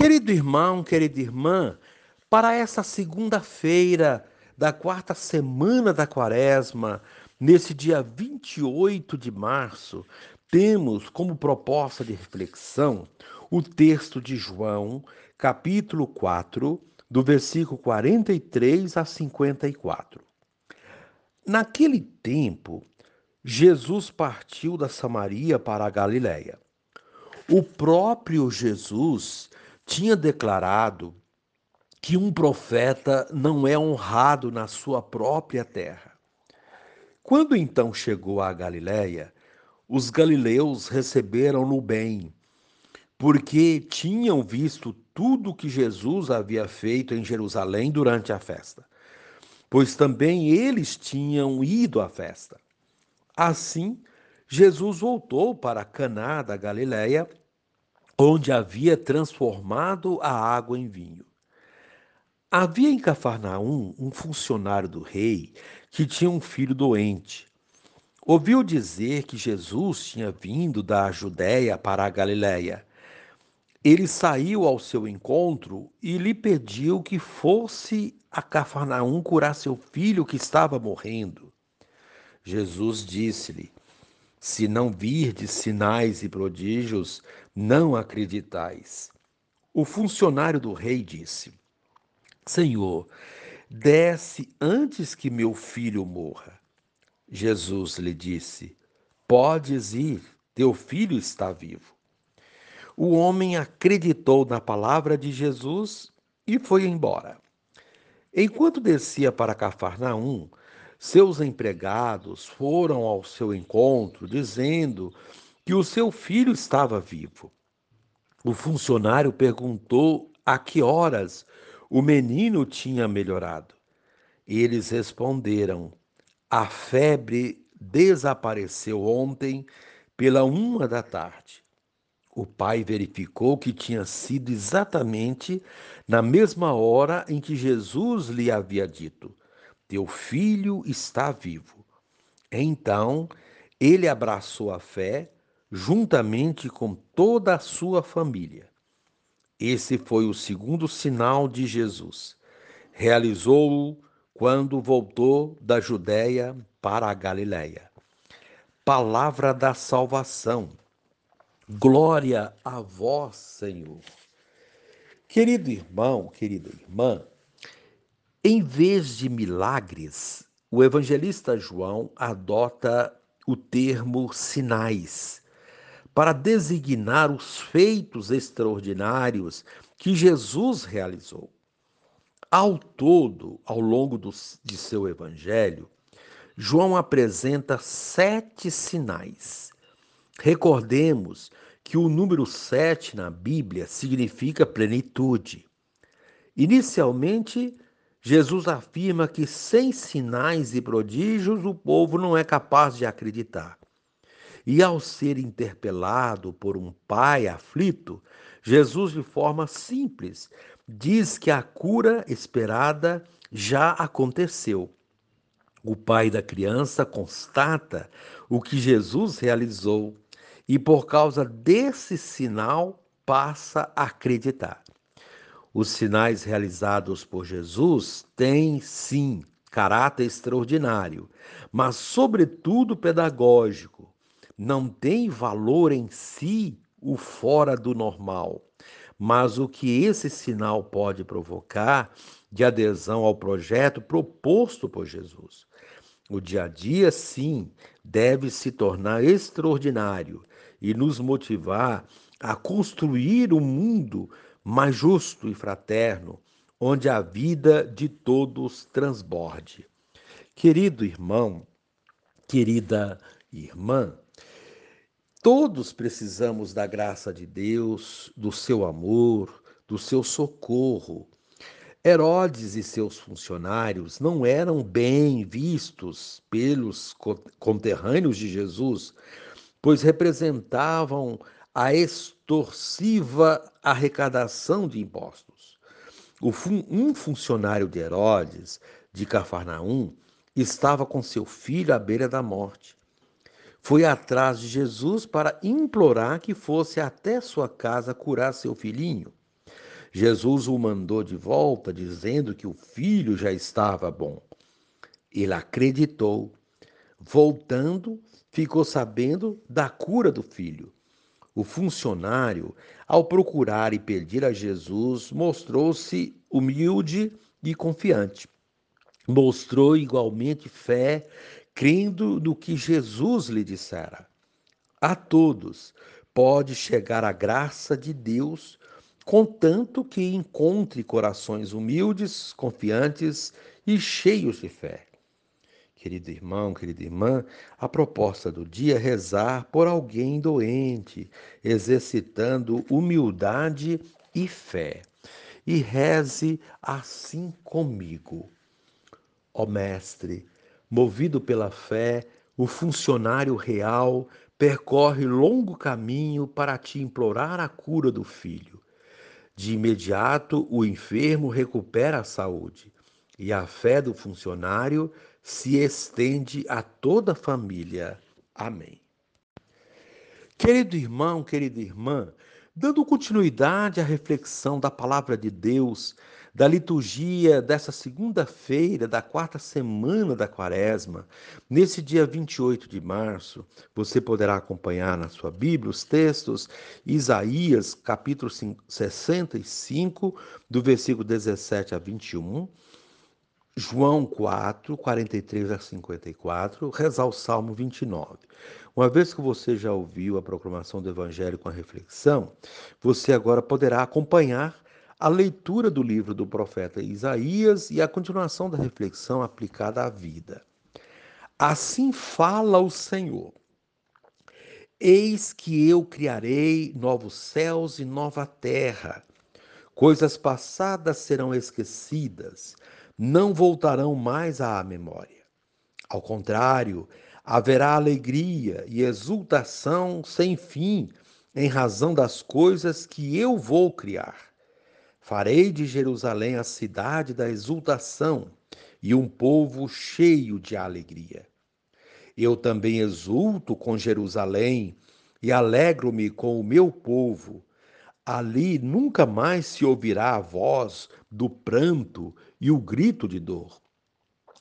Querido irmão, querida irmã, para essa segunda-feira da quarta semana da quaresma, nesse dia 28 de março, temos como proposta de reflexão o texto de João, capítulo 4, do versículo 43 a 54. Naquele tempo, Jesus partiu da Samaria para a Galiléia. O próprio Jesus tinha declarado que um profeta não é honrado na sua própria terra. Quando então chegou à Galiléia, os galileus receberam-no bem, porque tinham visto tudo que Jesus havia feito em Jerusalém durante a festa, pois também eles tinham ido à festa. Assim, Jesus voltou para Caná da Galiléia, onde havia transformado a água em vinho. Havia em Cafarnaum um funcionário do rei que tinha um filho doente. Ouviu dizer que Jesus tinha vindo da Judéia para a Galiléia. Ele saiu ao seu encontro e lhe pediu que fosse a Cafarnaum curar seu filho que estava morrendo. Jesus disse-lhe: Se não virdes sinais e prodígios, não acreditais. O funcionário do rei disse: Senhor, desce antes que meu filho morra. Jesus lhe disse: Podes ir, teu filho está vivo. O homem acreditou na palavra de Jesus e foi embora. Enquanto descia para Cafarnaum, seus empregados foram ao seu encontro, dizendo que o seu filho estava vivo. O funcionário perguntou a que horas o menino tinha melhorado. Eles responderam: A febre desapareceu ontem pela uma da tarde. O pai verificou que tinha sido exatamente na mesma hora em que Jesus lhe havia dito: teu filho está vivo. Então ele abraçou a fé juntamente com toda a sua família. Esse foi o segundo sinal de Jesus. Realizou-o quando voltou da Judéia para a Galiléia. Palavra da salvação. Glória a vós, Senhor. Querido irmão, querida irmã, em vez de milagres, o evangelista João adota o termo sinais para designar os feitos extraordinários que Jesus realizou. Ao todo, ao longo do, de seu evangelho, João apresenta sete sinais. Recordemos que o número sete na Bíblia significa plenitude. Inicialmente, Jesus afirma que sem sinais e prodígios o povo não é capaz de acreditar. E ao ser interpelado por um pai aflito, Jesus, de forma simples, diz que a cura esperada já aconteceu. O pai da criança constata o que Jesus realizou e, por causa desse sinal, passa a acreditar. Os sinais realizados por Jesus têm, sim, caráter extraordinário, mas, sobretudo, pedagógico. Não tem valor em si o fora do normal, mas o que esse sinal pode provocar de adesão ao projeto proposto por Jesus. O dia a dia, sim, deve se tornar extraordinário e nos motivar a construir um mundo mais justo e fraterno, onde a vida de todos transborde. Querido irmão, querida irmã, todos precisamos da graça de Deus, do seu amor, do seu socorro. Herodes e seus funcionários não eram bem vistos pelos conterrâneos de Jesus, pois representavam a extorsiva arrecadação de impostos. Um funcionário de Herodes, de Cafarnaum, estava com seu filho à beira da morte. Foi atrás de Jesus para implorar que fosse até sua casa curar seu filhinho. Jesus o mandou de volta, dizendo que o filho já estava bom. Ele acreditou. Voltando, ficou sabendo da cura do filho. O funcionário, ao procurar e pedir a Jesus, mostrou-se humilde e confiante. Mostrou igualmente fé, crendo no que Jesus lhe dissera. A todos pode chegar a graça de Deus, contanto que encontre corações humildes, confiantes e cheios de fé. Querido irmão, querida irmã, a proposta do dia é rezar por alguém doente, exercitando humildade e fé. E reze assim comigo. Ó Mestre, movido pela fé, o funcionário real percorre longo caminho para te implorar a cura do filho. De imediato, o enfermo recupera a saúde e a fé do funcionário se estende a toda a família. Amém. Querido irmão, querida irmã, dando continuidade à reflexão da palavra de Deus, da liturgia dessa segunda-feira, da quarta semana da quaresma, nesse dia 28 de março, você poderá acompanhar na sua Bíblia os textos Isaías, capítulo 65, do versículo 17 a 21, João 4, 43 a 54, rezar o Salmo 29. Uma vez que você já ouviu a proclamação do Evangelho com a reflexão, você agora poderá acompanhar a leitura do livro do profeta Isaías e a continuação da reflexão aplicada à vida. Assim fala o Senhor. Eis que eu criarei novos céus e nova terra. Coisas passadas serão esquecidas não voltarão mais à memória. Ao contrário, haverá alegria e exultação sem fim em razão das coisas que eu vou criar. Farei de Jerusalém a cidade da exultação e um povo cheio de alegria. Eu também exulto com Jerusalém e alegro-me com o meu povo. Ali nunca mais se ouvirá a voz do pranto e o grito de dor.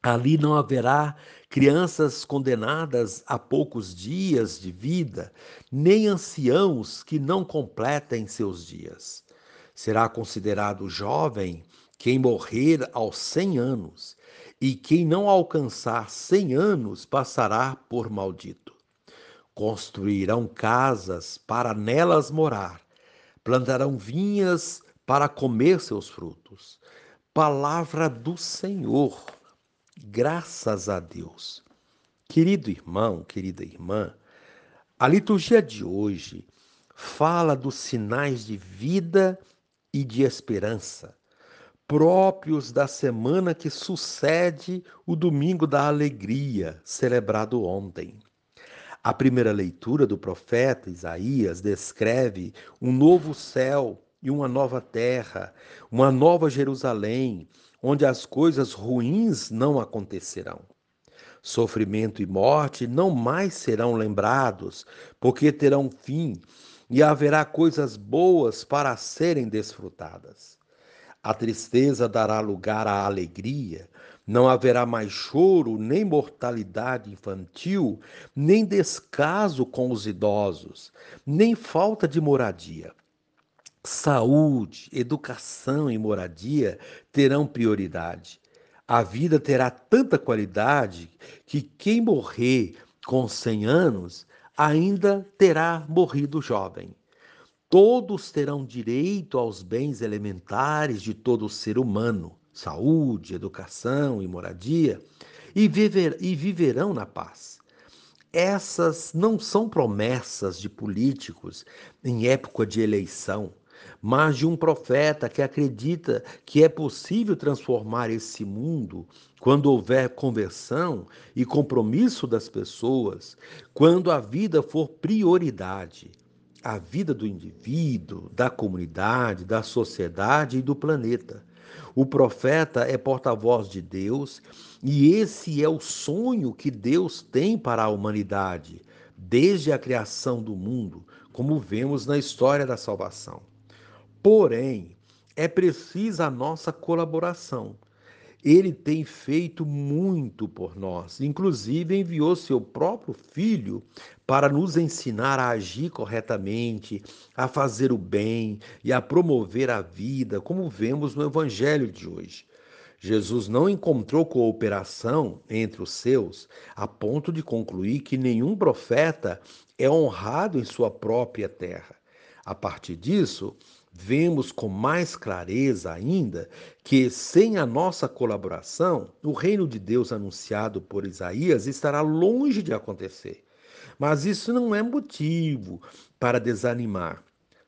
Ali não haverá crianças condenadas a poucos dias de vida, nem anciãos que não completem seus dias. Será considerado jovem quem morrer aos cem anos, e quem não alcançar cem anos passará por maldito. Construirão casas para nelas morar, plantarão vinhas para comer seus frutos Palavra do Senhor. Graças a Deus. Querido irmão, querida irmã, a liturgia de hoje fala dos sinais de vida e de esperança próprios da semana que sucede o domingo da alegria, celebrado ontem. A primeira leitura do profeta Isaías descreve um novo céu e uma nova terra, uma nova Jerusalém, onde as coisas ruins não acontecerão. Sofrimento e morte não mais serão lembrados, porque terão fim, e haverá coisas boas para serem desfrutadas. A tristeza dará lugar à alegria, não haverá mais choro, nem mortalidade infantil, nem descaso com os idosos, nem falta de moradia saúde, educação e moradia terão prioridade. A vida terá tanta qualidade que quem morrer com 100 anos ainda terá morrido jovem. Todos terão direito aos bens elementares de todo ser humano, saúde, educação e moradia, e, viver, e viverão na paz. Essas não são promessas de políticos em época de eleição mas de um profeta que acredita que é possível transformar esse mundo quando houver conversão e compromisso das pessoas, quando a vida for prioridade. A vida do indivíduo, da comunidade, da sociedade e do planeta. O profeta é porta-voz de Deus e esse é o sonho que Deus tem para a humanidade, desde a criação do mundo, como vemos na história da salvação. Porém, é precisa a nossa colaboração. Ele tem feito muito por nós, inclusive enviou seu próprio filho para nos ensinar a agir corretamente, a fazer o bem e a promover a vida, como vemos no evangelho de hoje. Jesus não encontrou cooperação entre os seus, a ponto de concluir que nenhum profeta é honrado em sua própria terra. A partir disso, vemos com mais clareza ainda que, sem a nossa colaboração, o reino de Deus anunciado por Isaías estará longe de acontecer. Mas isso não é motivo para desanimar.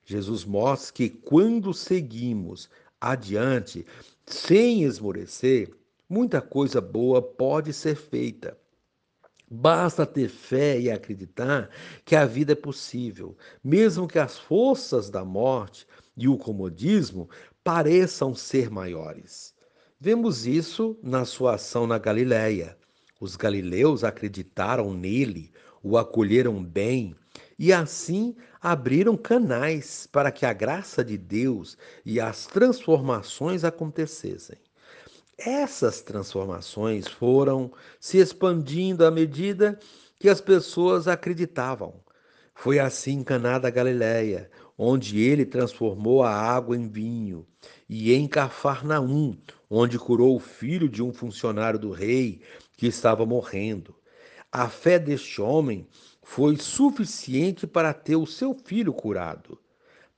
Jesus mostra que quando seguimos adiante, sem esmorecer, muita coisa boa pode ser feita. Basta ter fé e acreditar que a vida é possível, mesmo que as forças da morte e o comodismo pareçam ser maiores. Vemos isso na sua ação na Galiléia. Os galileus acreditaram nele, o acolheram bem e assim abriram canais para que a graça de Deus e as transformações acontecessem. Essas transformações foram se expandindo à medida que as pessoas acreditavam. Foi assim em Caná da Galileia, onde ele transformou a água em vinho, e em Cafarnaum, onde curou o filho de um funcionário do rei que estava morrendo. A fé deste homem foi suficiente para ter o seu filho curado.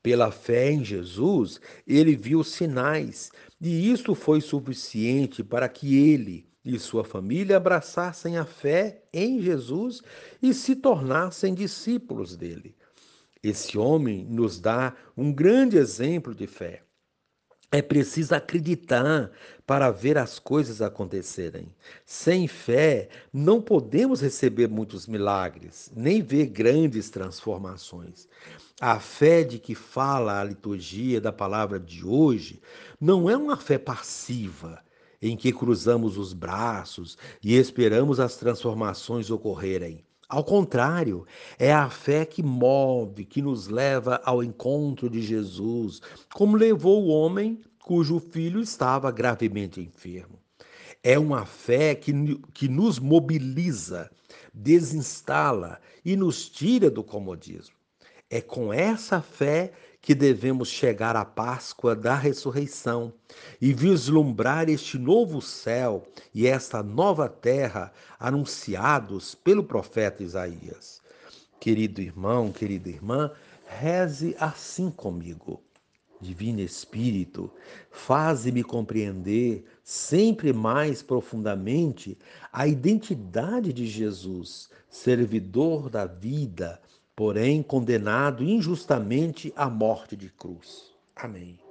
Pela fé em Jesus, ele viu sinais, e isto foi suficiente para que ele e sua família abraçassem a fé em Jesus e se tornassem discípulos dele. Esse homem nos dá um grande exemplo de fé. É preciso acreditar para ver as coisas acontecerem. Sem fé, não podemos receber muitos milagres, nem ver grandes transformações. A fé de que fala a liturgia da palavra de hoje não é uma fé passiva, em que cruzamos os braços e esperamos as transformações ocorrerem. Ao contrário, é a fé que move, que nos leva ao encontro de Jesus, como levou o homem cujo filho estava gravemente enfermo. É uma fé que, que nos mobiliza, desinstala e nos tira do comodismo. É com essa fé que devemos chegar à Páscoa da ressurreição e vislumbrar este novo céu e esta nova terra anunciados pelo profeta Isaías. Querido irmão, querida irmã, reze assim comigo. Divino Espírito, faze-me compreender sempre mais profundamente a identidade de Jesus, servidor da vida, porém condenado injustamente à morte de cruz. Amém.